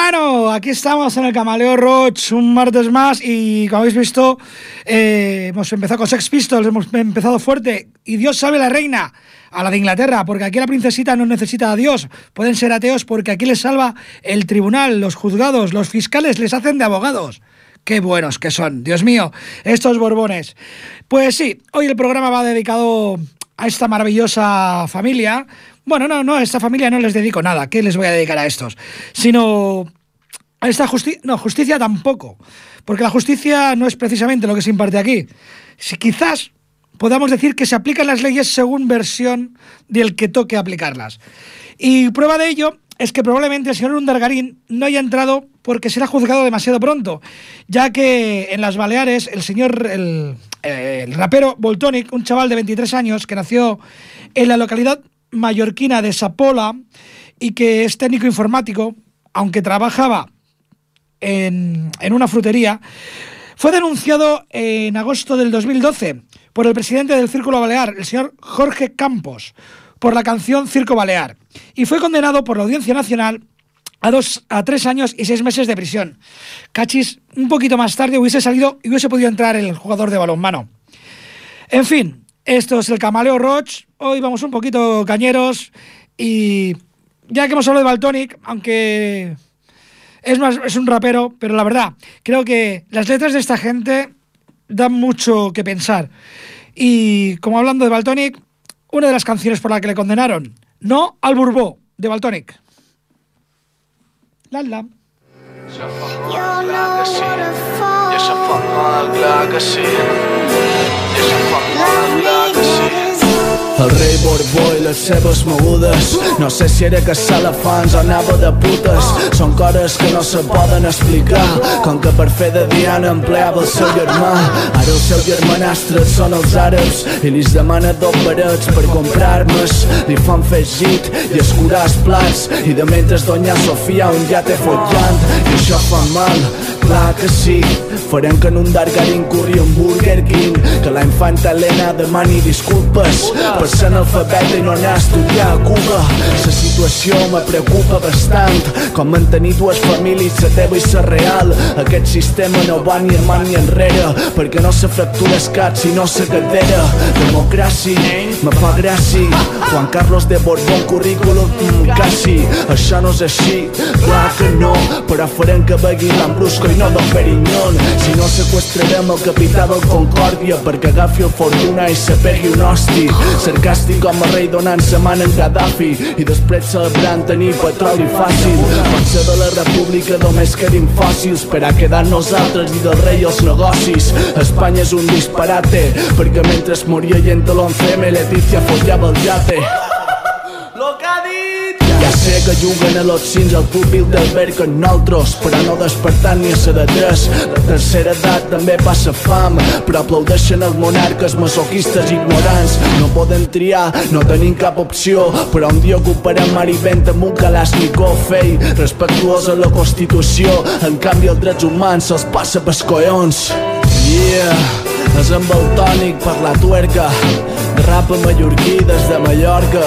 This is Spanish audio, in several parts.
Bueno, aquí estamos en el Camaleo Roach un martes más y como habéis visto eh, hemos empezado con Sex Pistols, hemos empezado fuerte y Dios sabe la reina a la de Inglaterra, porque aquí la princesita no necesita a Dios, pueden ser ateos porque aquí les salva el tribunal, los juzgados, los fiscales les hacen de abogados. Qué buenos que son, Dios mío, estos borbones. Pues sí, hoy el programa va dedicado a esta maravillosa familia bueno, no, no, a esta familia no les dedico nada. ¿Qué les voy a dedicar a estos? Sino a esta justicia. No, justicia tampoco. Porque la justicia no es precisamente lo que se imparte aquí. Si quizás podamos decir que se aplican las leyes según versión del que toque aplicarlas. Y prueba de ello es que probablemente el señor Undargarín no haya entrado porque será juzgado demasiado pronto, ya que en las Baleares el señor, el, el rapero Voltonic, un chaval de 23 años que nació en la localidad mallorquina de Sapola y que es técnico informático, aunque trabajaba en, una frutería, fue denunciado en agosto del 2012 por el presidente del Círculo Balear, el señor Jorge Campos, por la canción Circo Balear, y fue condenado por la Audiencia Nacional a dos a tres años y seis meses de prisión. Cachis, un poquito más tarde hubiese salido y hubiese podido entrar el jugador de balonmano. En fin, esto es el Camaleo Roach. Hoy vamos un poquito cañeros y ya que hemos hablado de Baltonic, aunque es más es un rapero, pero la verdad, creo que las letras de esta gente dan mucho que pensar. Y como hablando de Baltonic, una de las canciones por la que le condenaron, No al Burbó, de Baltonic. La la. El rei Borbó i les seves mogudes. No sé si era caçar elefants o anava de putes. Són coses que no se poden explicar. Com que per fer de Diana empleava el seu germà. Ara el seu germanastre són els àrabs. I li demana dos barets per comprar armes Li fan fer git i escurar els plats. I de mentre doña Sofia un ja té follant. I això fa mal, clar que sí. Farem que en un Dargarin corri un Burger King Que la infanta Helena demani disculpes per ser analfabeta i no anar a estudiar a Cuba. La situació me preocupa bastant. Com mantenir dues famílies, la teva i la real. Aquest sistema no va ni avant ni enrere Perquè no se fractura el cap sinó la cadera Democràcia, me fa gràcia. Juan Carlos de Borbón, currículum, quasi. Això no és així, clar que no. Però farem que begui l'Ambrusco i no del Perignon Si no sequestrarem el capità del Concòrdia Perquè agafi el Fortuna i se pegui un hosti. Sarcàstic com a rei donant se man en Gaddafi I després celebrant tenir petroli fàcil. Potser de la república només quedin fòssils per a quedar nosaltres i del rei els negocis. Espanya és un disparate perquè mentre moria gent a l'11M Leticia follava el yate. Lo que ha dit sé que juguen a los cins al públic del verg amb nosaltres, però no despertant ni a ser de tres. La tercera edat també passa fam, però aplaudeixen els monarques masoquistes ignorants. No poden triar, no tenim cap opció, però un dia ocuparem mar i vent amb un Kalashnikov fei, respectuós a la Constitució. En canvi, els drets humans se'ls passa pels collons. Yeah! És amb el tònic per la tuerca Rap mallorquí des de Mallorca.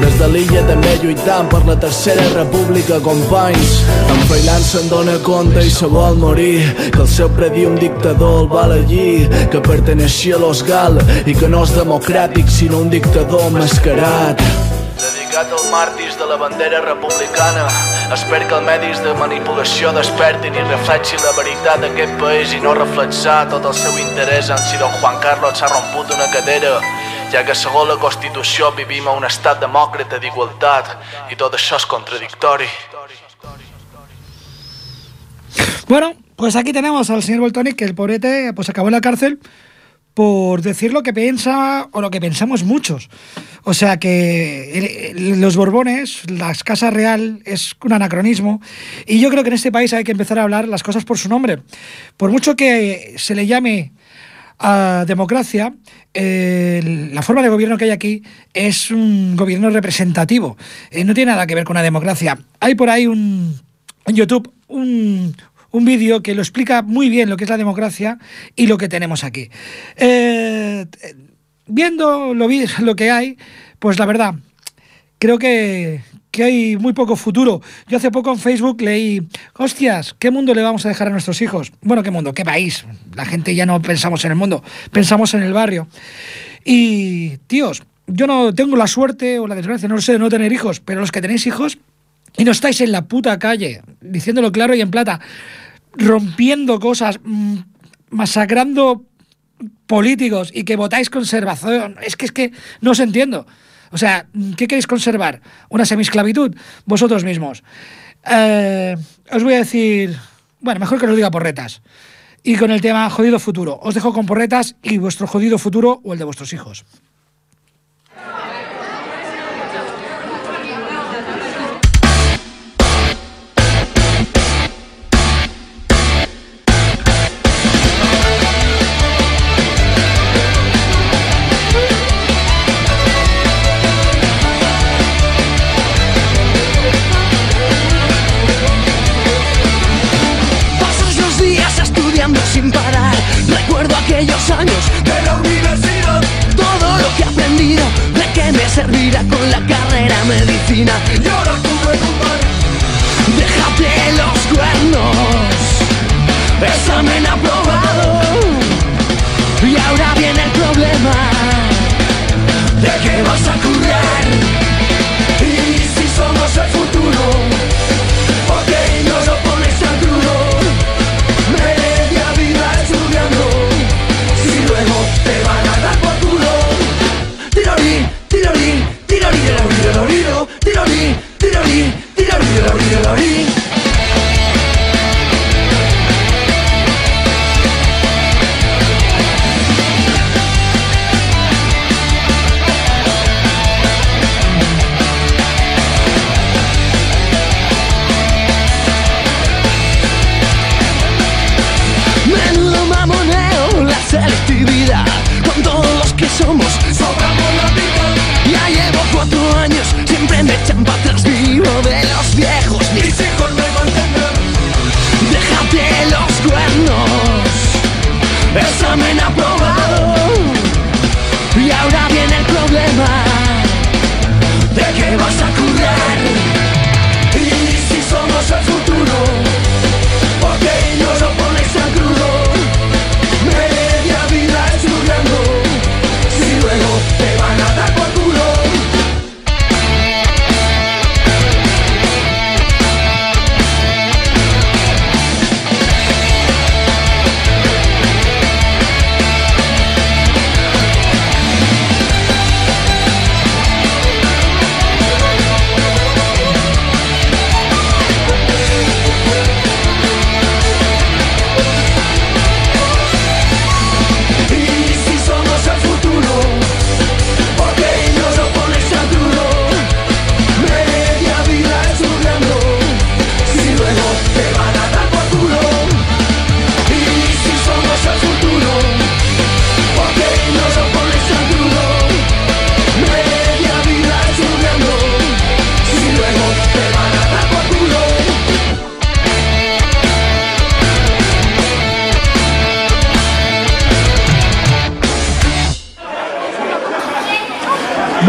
Des de l'illa també lluitant per la tercera república companys. En Freiland se'n dona compte i se vol morir. Que el seu predí un dictador el val allí. Que perteneixia a los Gal i que no és democràtic sinó un dictador mascarat dedicat als màrtirs de la bandera republicana. Espero que els medis de manipulació despertin i reflexin la veritat d'aquest país i no reflexar tot el seu interès en si don Juan Carlos s'ha romput una cadera, ja que segons la Constitució vivim a un estat demòcrata d'igualtat i tot això és contradictori. Bueno, pues aquí tenemos al señor Boltonic, que el pobrete pues acabó en la cárcel por decir lo que piensa o lo que pensamos muchos. O sea que los Borbones, la Casa Real, es un anacronismo y yo creo que en este país hay que empezar a hablar las cosas por su nombre. Por mucho que se le llame a democracia, la forma de gobierno que hay aquí es un gobierno representativo. Eh, no tiene nada que ver con una democracia. Hay por ahí un, en YouTube un, un vídeo que lo explica muy bien lo que es la democracia y lo que tenemos aquí. Eh, viendo lo, lo que hay, pues la verdad, creo que, que hay muy poco futuro. Yo hace poco en Facebook leí, hostias, ¿qué mundo le vamos a dejar a nuestros hijos? Bueno, ¿qué mundo? ¿Qué país? La gente ya no pensamos en el mundo, pensamos en el barrio. Y, tíos, yo no tengo la suerte o la desgracia, no sé, de no tener hijos, pero los que tenéis hijos y no estáis en la puta calle, diciéndolo claro y en plata, rompiendo cosas, mm, masacrando políticos y que votáis conservación, es que es que no os entiendo. O sea, ¿qué queréis conservar? ¿Una semisclavitud? Vosotros mismos. Eh, os voy a decir, bueno, mejor que os diga porretas. Y con el tema jodido futuro. Os dejo con porretas y vuestro jodido futuro o el de vuestros hijos. Años de la universidad. Todo lo que he aprendido, de qué me servirá con la carrera medicina. Y ahora tuve Déjate los cuernos, examen aprobado. Y ahora viene el problema, ¿de qué vas a curar?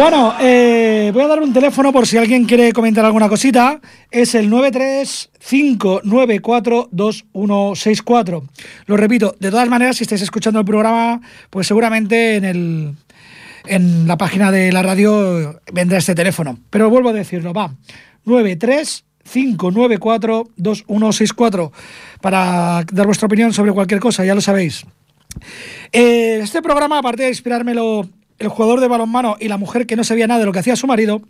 Bueno, eh, voy a dar un teléfono por si alguien quiere comentar alguna cosita. Es el 935942164. Lo repito, de todas maneras, si estáis escuchando el programa, pues seguramente en, el, en la página de la radio vendrá este teléfono. Pero vuelvo a decirlo, va. 935942164 para dar vuestra opinión sobre cualquier cosa, ya lo sabéis. Eh, este programa, aparte de inspirármelo el jugador de balonmano y la mujer que no sabía nada de lo que hacía su marido,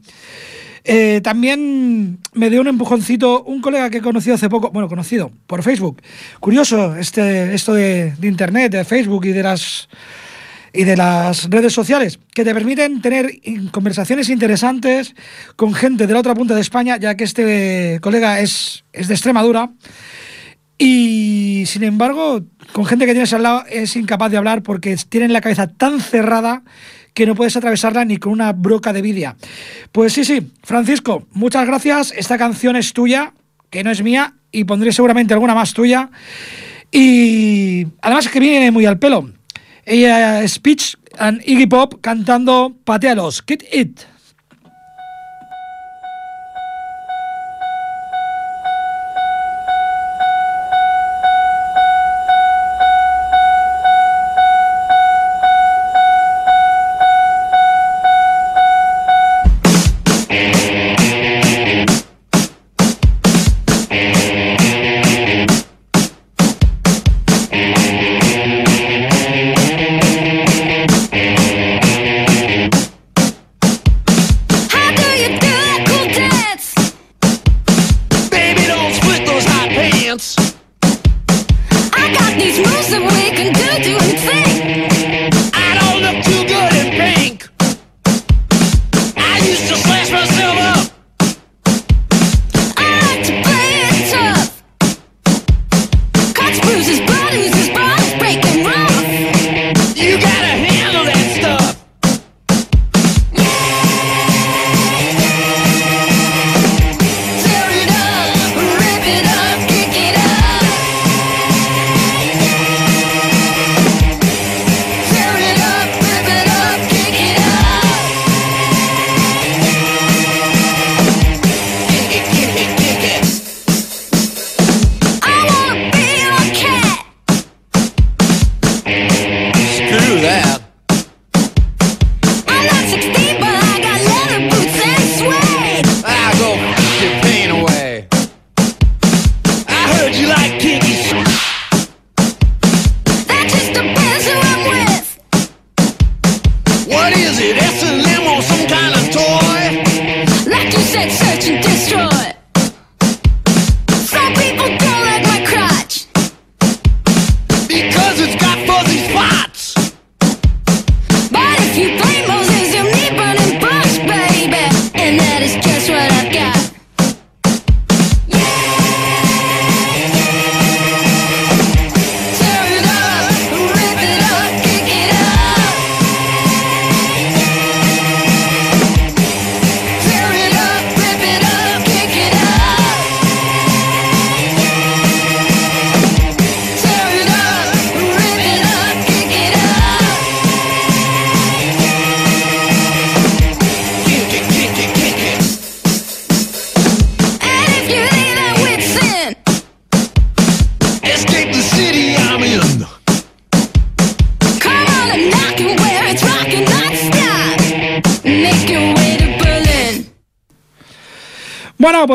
eh, también me dio un empujoncito un colega que he conocido hace poco, bueno, conocido por Facebook. Curioso este, esto de, de Internet, de Facebook y de las y de las redes sociales que te permiten tener conversaciones interesantes con gente de la otra punta de España, ya que este colega es, es de Extremadura. Y sin embargo, con gente que tienes al lado es incapaz de hablar porque tienen la cabeza tan cerrada que no puedes atravesarla ni con una broca de vidia. Pues sí, sí, Francisco, muchas gracias. Esta canción es tuya, que no es mía, y pondré seguramente alguna más tuya. Y además que viene muy al pelo. Ella es Peach and Iggy Pop cantando Patealos, Kid It.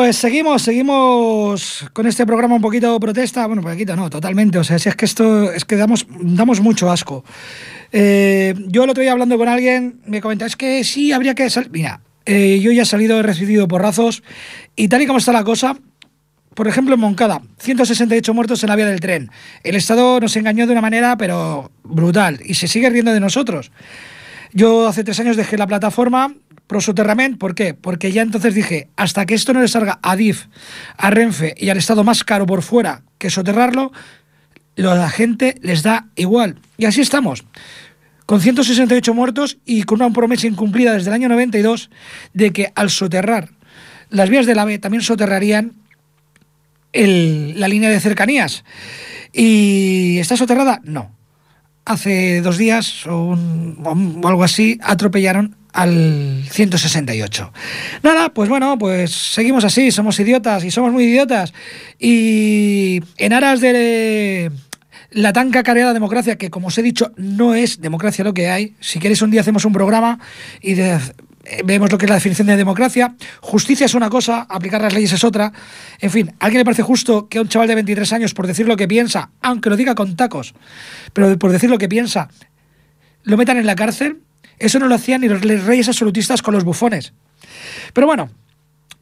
Pues seguimos, seguimos con este programa un poquito protesta. Bueno, poquito no, totalmente. O sea, si es que esto es que damos, damos mucho asco. Eh, yo el otro día hablando con alguien me comentaba, es que sí, habría que salir. Mira, eh, yo ya he salido, he recibido porrazos y tal y como está la cosa, por ejemplo, en Moncada, 168 muertos en la vía del tren. El Estado nos engañó de una manera, pero brutal, y se sigue riendo de nosotros. Yo hace tres años dejé la plataforma, pro ¿Por qué? Porque ya entonces dije, hasta que esto no le salga a DIF, a Renfe y al Estado más caro por fuera que soterrarlo, la gente les da igual. Y así estamos. Con 168 muertos y con una promesa incumplida desde el año 92 de que al soterrar las vías del AVE también soterrarían la línea de cercanías. ¿Y está soterrada? No. Hace dos días o algo así atropellaron al 168. Nada, pues bueno, pues seguimos así, somos idiotas y somos muy idiotas. Y en aras de la tan cacareada democracia, que como os he dicho, no es democracia lo que hay, si queréis un día hacemos un programa y vemos lo que es la definición de democracia. Justicia es una cosa, aplicar las leyes es otra. En fin, ¿a alguien le parece justo que a un chaval de 23 años, por decir lo que piensa, aunque lo diga con tacos, pero por decir lo que piensa, lo metan en la cárcel? Eso no lo hacían ni los reyes absolutistas con los bufones. Pero bueno,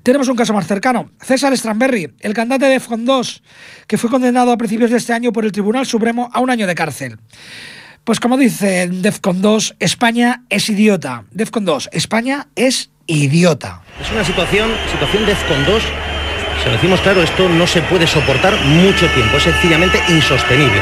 tenemos un caso más cercano. César Stramberry, el cantante de Defcon 2, que fue condenado a principios de este año por el Tribunal Supremo a un año de cárcel. Pues como dice Defcon 2, España es idiota. Defcon 2, España es idiota. Es una situación, situación Defcon 2, se lo decimos claro, esto no se puede soportar mucho tiempo, es sencillamente insostenible.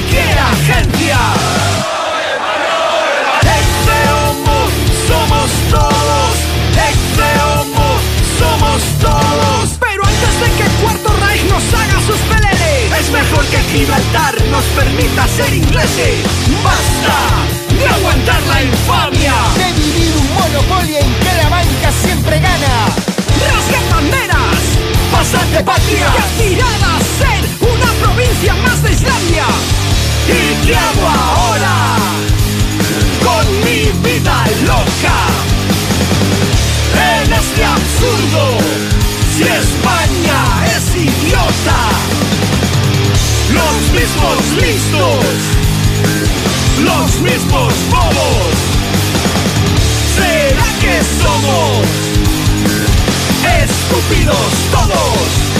cualquier agencia. Somos todos, somos todos. Pero antes de que Cuarto Reich nos haga sus peleles, es mejor que Gibraltar nos permita ser ingleses. ¡Basta! de aguantar la infamia De vivir un monopolio en que la banca siempre gana Rasguen banderas Pasad de patria Y aspirad a ser una provincia más de Islandia ¿Y qué hago ahora? Con mi vida loca En este absurdo Si España es idiota Los mismos listos los mismos bobos. ¿Será que somos estúpidos todos?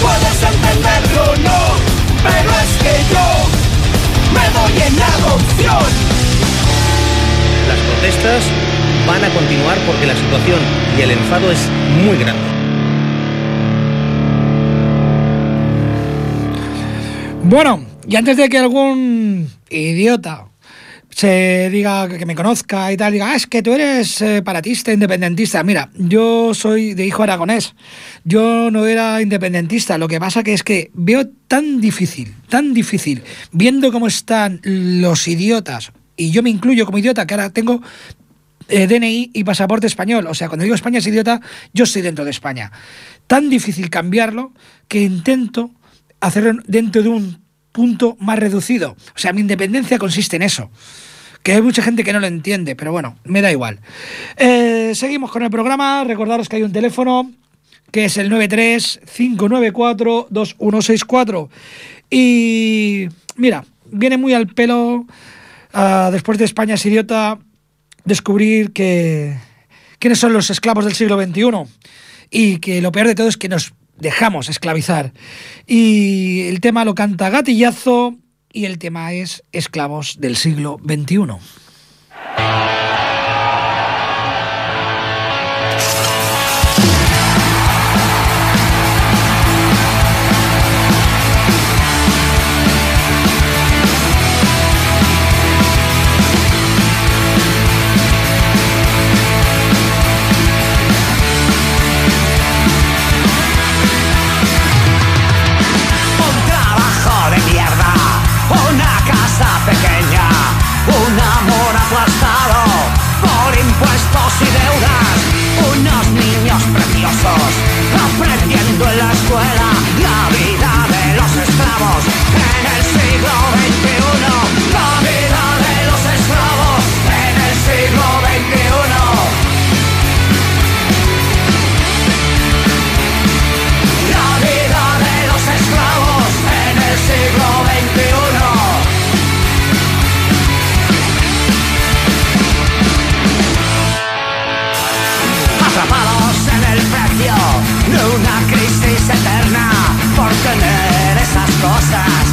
Puedes entenderlo no, pero es que yo me doy en adopción. Las protestas van a continuar porque la situación y el enfado es muy grande. Bueno, y antes de que algún idiota se diga que me conozca y tal, diga, ah, es que tú eres eh, paratista, independentista. Mira, yo soy de hijo aragonés, yo no era independentista, lo que pasa que es que veo tan difícil, tan difícil, viendo cómo están los idiotas, y yo me incluyo como idiota, que ahora tengo eh, DNI y pasaporte español, o sea, cuando digo España es idiota, yo estoy dentro de España. Tan difícil cambiarlo que intento hacerlo dentro de un punto más reducido. O sea, mi independencia consiste en eso que hay mucha gente que no lo entiende, pero bueno, me da igual. Eh, seguimos con el programa, recordaros que hay un teléfono que es el 93-594-2164. Y mira, viene muy al pelo, uh, después de España es idiota, descubrir que quiénes son los esclavos del siglo XXI. Y que lo peor de todo es que nos dejamos esclavizar. Y el tema lo canta Gatillazo y el tema es Esclavos del siglo XXI. En el siglo XXI, la vida de los esclavos en el siglo XXI. La vida de los esclavos en el siglo XXI. Atrapados en el precio de una crisis eterna, porque no. nossa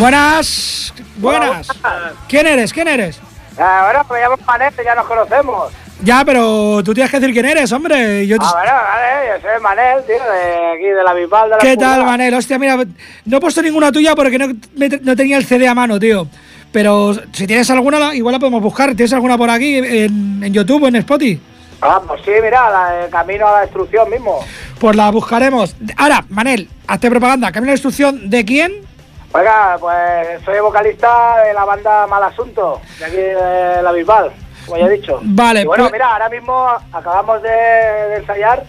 Buenas. Buenas. ¿Quién eres? ¿Quién eres? Ah, bueno, me llamo Manel, ya nos conocemos. Ya, pero tú tienes que decir quién eres, hombre. Yo te- Ah, bueno, vale, yo soy Manel, tío, de aquí de la Bisbal de la ¿Qué tal. Manel? Hostia, mira, no he puesto ninguna tuya porque no, me- no tenía el CD a mano, tío. Pero si tienes alguna, igual la podemos buscar. ¿Tienes alguna por aquí en, en YouTube o en Spotify? Ah, pues sí, mira, la- el camino a la destrucción mismo. Pues la buscaremos. Ahora, Manel, hazte propaganda. ¿Camino a la destrucción de quién? Oiga, pues soy vocalista de la banda Mal Asunto, de aquí de la Bisbal, como ya he dicho. Vale, Y bueno, pues- mira, ahora mismo acabamos de, de ensayar,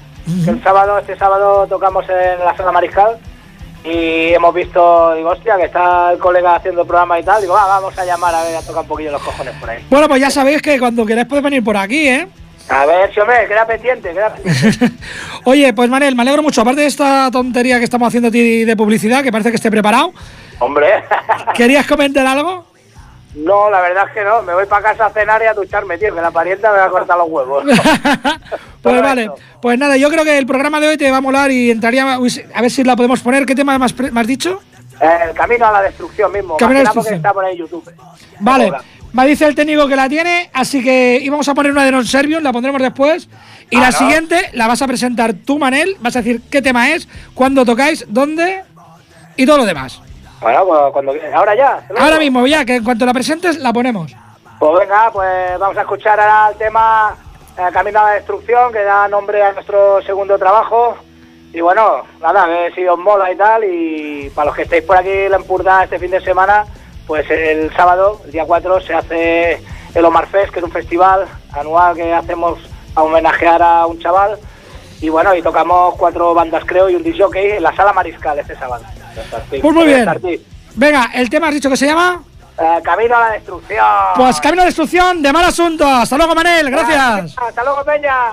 que el sábado, este sábado tocamos en la sala Mariscal y hemos visto, digo, hostia, que está el colega haciendo programa y tal, digo, va, vamos a llamar a ver, a tocar un poquillo los cojones por ahí. Bueno, pues ya sabéis que cuando queráis podéis venir por aquí, ¿eh? A ver, hombre, queda pendiente, queda pendiente. Oye, pues Manel, me alegro mucho. Aparte de esta tontería que estamos haciendo a ti de publicidad, que parece que esté preparado, hombre. ¿querías comentar algo? No, la verdad es que no. Me voy para casa a cenar y a ducharme, tío, que la parienta me va a cortar los huevos. Pues vale, esto. pues nada, yo creo que el programa de hoy te va a molar y entraría a ver si la podemos poner. ¿Qué tema más, más dicho? El camino a la destrucción mismo. Camino a la destrucción. está por ahí YouTube. Vale. Me dice el técnico que la tiene, así que íbamos a poner una de Non Servium, la pondremos después. Y Ah, la ¿no? siguiente la vas a presentar tú, Manel, vas a decir qué tema es, cuándo tocáis, dónde y todo lo demás. Bueno, pues cuando. Ahora ya. ¿te lo Ahora mismo, ya, que en cuanto la presentes, la ponemos. Pues venga, pues vamos a escuchar ahora el tema eh, Camino a la destrucción, que da nombre a nuestro segundo trabajo. Y bueno, nada, a ver si os mola y tal. Y para los que estéis por aquí en la Empurda este fin de semana, pues el sábado, el día 4, se hace el Omar Fest, que es un festival anual que hacemos a homenajear a un chaval. Y bueno, y tocamos cuatro bandas, creo, y un disc jockey en la sala Mariscal este sábado. Pues muy bien. Venga, el tema has dicho que se llama. Eh, camino a la destrucción. Pues Camino a la Destrucción de Mal Asunto. Hasta luego, Manel. Gracias. Hasta luego, Peña.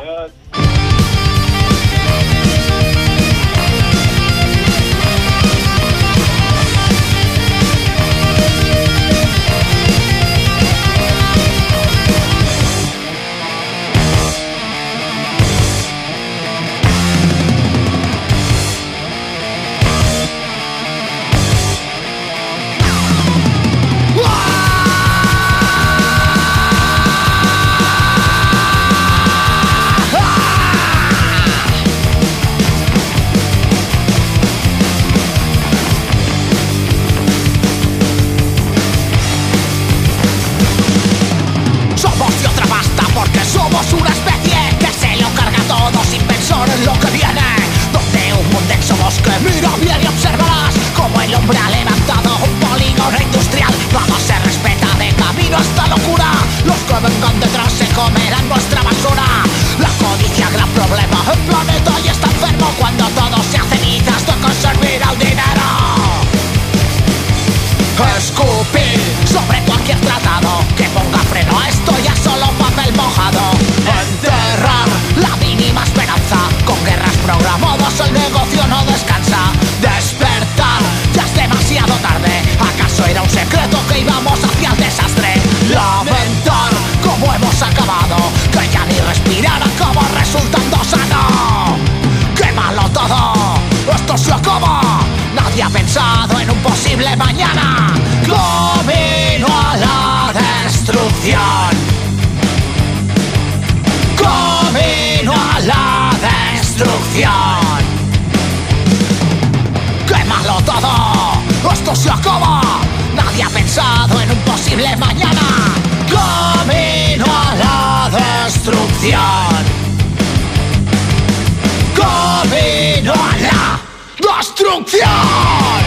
La destrucción.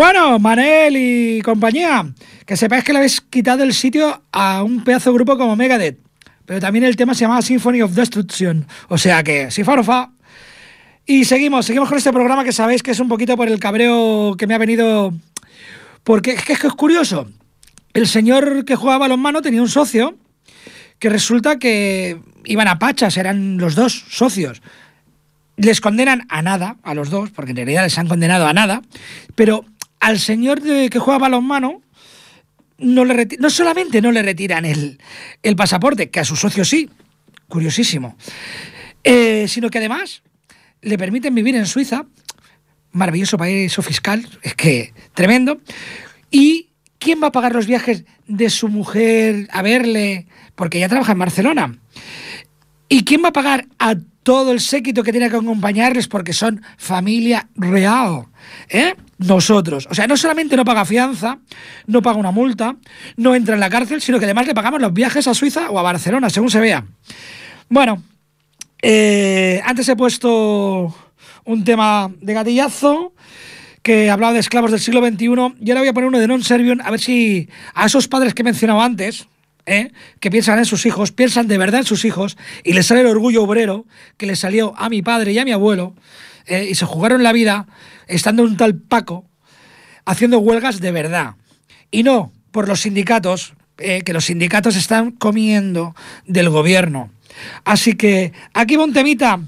Bueno, Manel y compañía, que sepáis que le habéis quitado el sitio a un pedazo de grupo como Megadeth. Pero también el tema se llamaba Symphony of Destruction. O sea que, si fa Y seguimos, seguimos con este programa que sabéis que es un poquito por el cabreo que me ha venido. Porque es que es, que es curioso. El señor que jugaba balonmano tenía un socio que resulta que iban a pachas, eran los dos socios. Les condenan a nada, a los dos, porque en realidad les han condenado a nada, pero al señor de, que juega balonmano no, le no solamente no le retiran el, el pasaporte, que a su socio sí, curiosísimo, eh, sino que además le permiten vivir en Suiza, maravilloso paraíso fiscal, es que tremendo, y ¿quién va a pagar los viajes de su mujer a verle? Porque ella trabaja en Barcelona. ¿Y quién va a pagar a todo el séquito que tiene que acompañarles porque son familia real? ¿Eh? Nosotros. O sea, no solamente no paga fianza, no paga una multa, no entra en la cárcel, sino que además le pagamos los viajes a Suiza o a Barcelona, según se vea. Bueno, eh, antes he puesto un tema de gatillazo que hablaba de esclavos del siglo XXI y ahora voy a poner uno de non servium a ver si a esos padres que he mencionado antes, ¿eh? que piensan en sus hijos, piensan de verdad en sus hijos y les sale el orgullo obrero que les salió a mi padre y a mi abuelo ¿eh? y se jugaron la vida estando un tal Paco haciendo huelgas de verdad y no por los sindicatos, eh, que los sindicatos están comiendo del gobierno. Así que aquí va un temita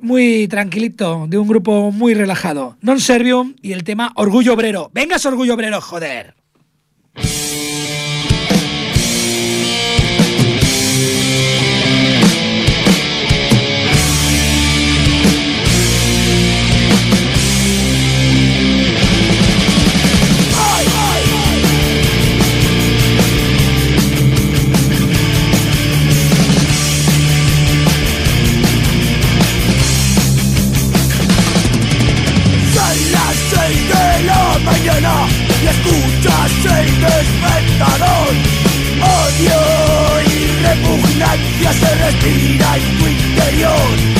muy tranquilito, de un grupo muy relajado. Non Servium y el tema Orgullo Obrero. Vengas, Orgullo Obrero, joder. Despertador. Odio y repugnancia se respira en tu interior.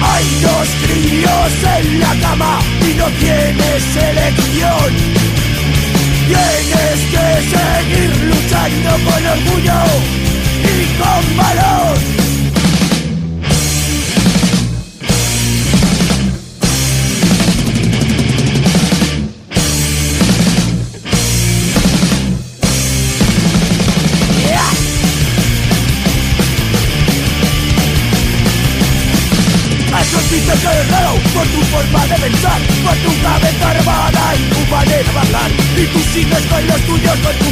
Hay dos críos en la cama y no tienes elección. Tienes que seguir luchando con orgullo y con valor. Que eres raro por tu forma de pensar, por tu cabeza armada y tu manera de hablar. Y tú sigues con los tuyos, con tu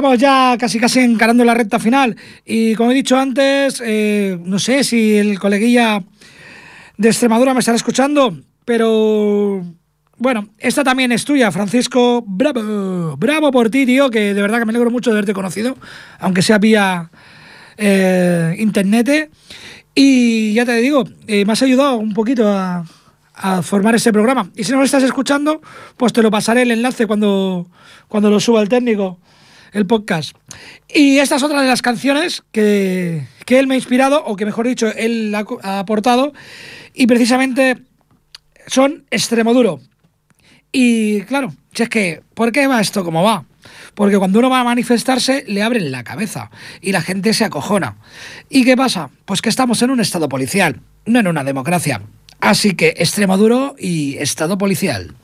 vamos ya casi casi encarando la recta final. Y como he dicho antes, eh, no sé si el coleguilla de Extremadura me estará escuchando, pero bueno, esta también es tuya, Francisco. Bravo, bravo por ti, tío, que de verdad que me alegro mucho de haberte conocido, aunque sea vía eh, internet. Y ya te digo, eh, me has ayudado un poquito a, formar este programa. Y si no lo estás escuchando, pues te lo pasaré el enlace cuando, cuando lo suba el técnico, el podcast. Y esta es otra de las canciones que, que él me ha inspirado, o que mejor dicho, él ha, aportado, y precisamente son Extremoduro. Y claro, si es que, ¿por qué va esto como va? Porque cuando uno va a manifestarse, le abren la cabeza y la gente se acojona. ¿Y qué pasa? Pues que estamos en un estado policial, no en una democracia. Así que Extremaduro y Estado policial.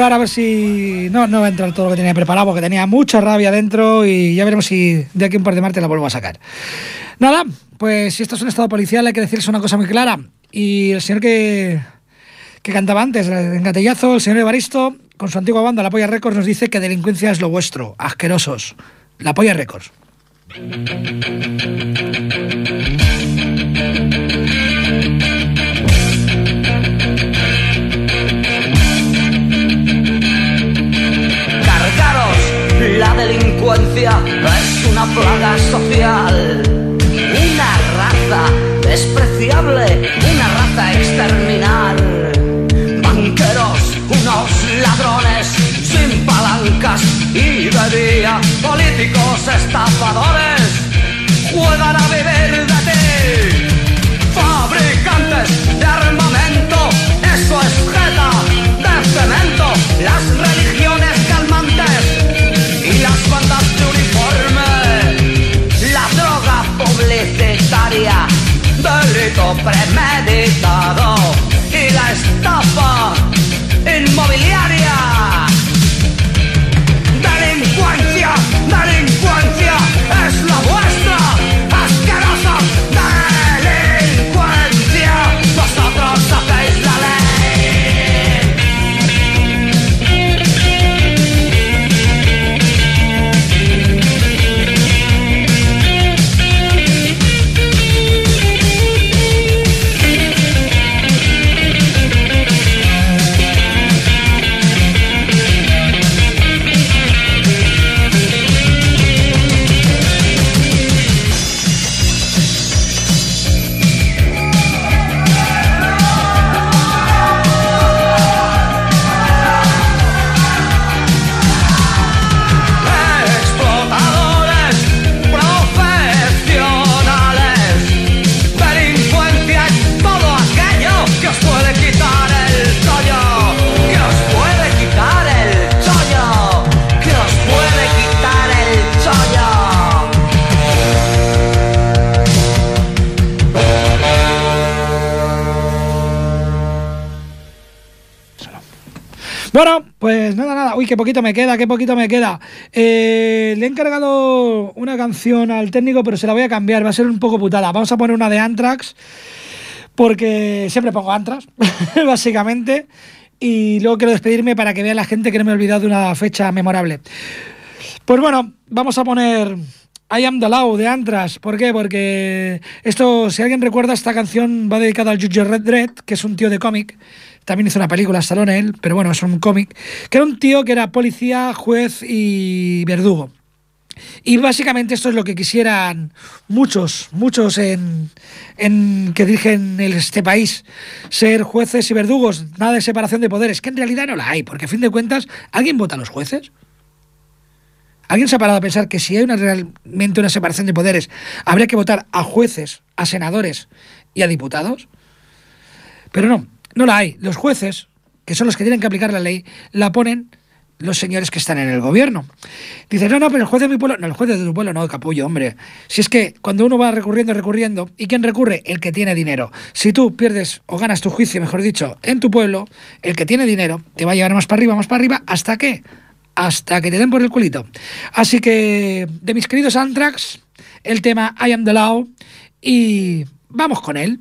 Apurar a ver si. No, no va a entrar todo lo que tenía preparado porque tenía mucha rabia dentro y ya veremos si de aquí a un par de martes la vuelvo a sacar. Nada, pues si esto es un estado policial hay que decirles una cosa muy clara. Y el señor que, que cantaba antes, en Gatillazo, el señor Evaristo, con su antigua banda, La Polla Records, nos dice que delincuencia es lo vuestro, asquerosos. La Polla Records. Delincuencia es una plaga social, una raza despreciable, una raza exterminar. Banqueros, unos ladrones sin palancas y de día, políticos estafadores juegan a vivir premeditado y la estafa qué poquito me queda, qué poquito me queda. Eh, le he encargado una canción al técnico, pero se la voy a cambiar. Va a ser un poco putada. Vamos a poner una de Anthrax, porque siempre pongo Anthrax, básicamente. Y luego quiero despedirme para que vea la gente que no me he olvidado de una fecha memorable. Pues bueno, vamos a poner I Am the Law de Anthrax. ¿Por qué? Porque esto, si alguien recuerda, esta canción va dedicada al Judge Red Dredd, que es un tío de cómic. También hizo una película, Stallone él, pero bueno, es un cómic. Que era un tío que era policía, juez y verdugo. Y básicamente esto es lo que quisieran muchos, muchos en, en que dirigen este país, ser jueces y verdugos, nada de separación de poderes, que en realidad no la hay, porque a fin de cuentas, ¿alguien vota a los jueces? ¿Alguien se ha parado a pensar que si hay una, realmente una separación de poderes, habría que votar a jueces, a senadores y a diputados? Pero no, no la hay. Los jueces, que son los que tienen que aplicar la ley, la ponen los señores que están en el gobierno. Dice, no, no, pero el juez de mi pueblo, no, el juez de tu pueblo no, capullo, hombre. Si es que cuando uno va recurriendo, recurriendo, ¿y quién recurre? El que tiene dinero. Si tú pierdes o ganas tu juicio, mejor dicho, en tu pueblo, el que tiene dinero te va a llevar más para arriba, más para arriba, ¿hasta qué? Hasta que te den por el culito. Así que, de mis queridos Anthrax, el tema I am the law, y vamos con él.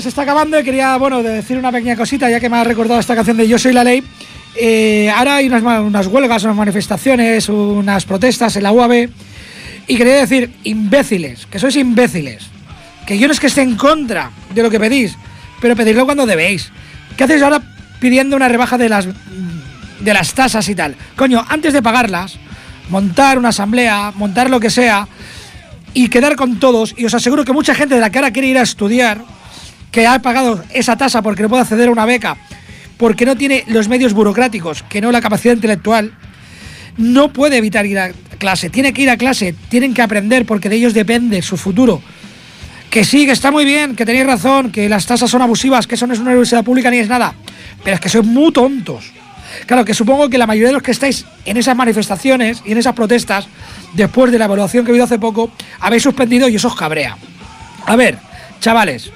Se está acabando y quería, bueno, decir una pequeña cosita, ya que me ha recordado esta canción de Yo soy la ley. Eh, ahora hay unas, unas huelgas, unas manifestaciones, unas protestas en la UAB. Y quería decir, imbéciles, que sois imbéciles. Que yo no es que esté en contra de lo que pedís, pero pedirlo cuando debéis. ¿Qué hacéis ahora pidiendo una rebaja de las, de las tasas y tal? Coño, antes de pagarlas, montar una asamblea, montar lo que sea y quedar con todos. Y os aseguro que mucha gente de la que ahora quiere ir a estudiar, que ha pagado esa tasa porque no puede acceder a una beca, porque no tiene los medios burocráticos, que no la capacidad intelectual, no puede evitar ir a clase. Tiene que ir a clase, tienen que aprender porque de ellos depende su futuro. Que sí, que está muy bien, que tenéis razón, que las tasas son abusivas, que eso no es una universidad pública ni es nada. Pero es que sois muy tontos. Claro, que supongo que la mayoría de los que estáis en esas manifestaciones y en esas protestas, después de la evaluación que he habido hace poco, habéis suspendido y eso os cabrea. A ver, chavales,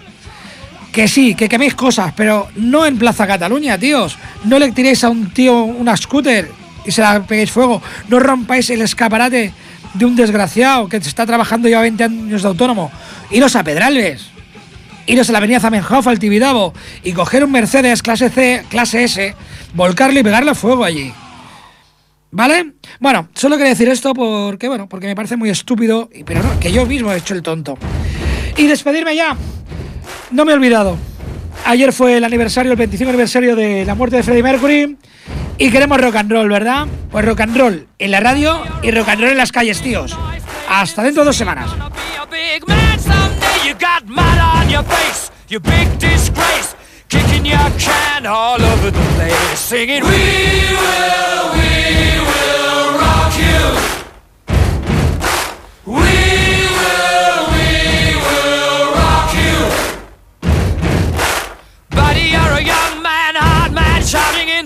que sí, que queméis cosas, pero no en Plaza Cataluña, tíos. No le tiréis a un tío una scooter y se la peguéis fuego. No rompáis el escaparate de un desgraciado que está trabajando ya 20 años de autónomo. Iros a Pedralbes. Iros a la avenida Zamenhof al Tibidabo y coger un Mercedes clase C, clase S, volcarle y pegarle fuego allí. ¿Vale? Bueno, solo quería decir esto porque, bueno, porque me parece muy estúpido, pero no, que yo mismo he hecho el tonto. Y despedirme ya. No me he olvidado. Ayer fue el aniversario, el 25 aniversario de la muerte de Freddie Mercury. Y queremos rock and roll, ¿verdad? Pues rock and roll en la radio y rock and roll en las calles, tíos. Hasta dentro de dos semanas.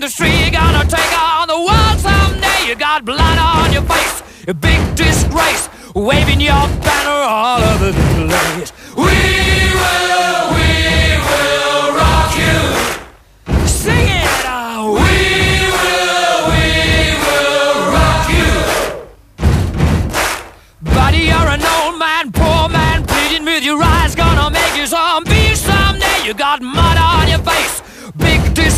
Shouting in the street, you're gonna take on the world someday. You got blood on your face, a big disgrace, waving your banner all over the place. We will, we will rock you. Sing it out. We will, we will rock you. Buddy, you're an old man, poor man, pleading with your eyes, gonna make you zombie someday. You got mud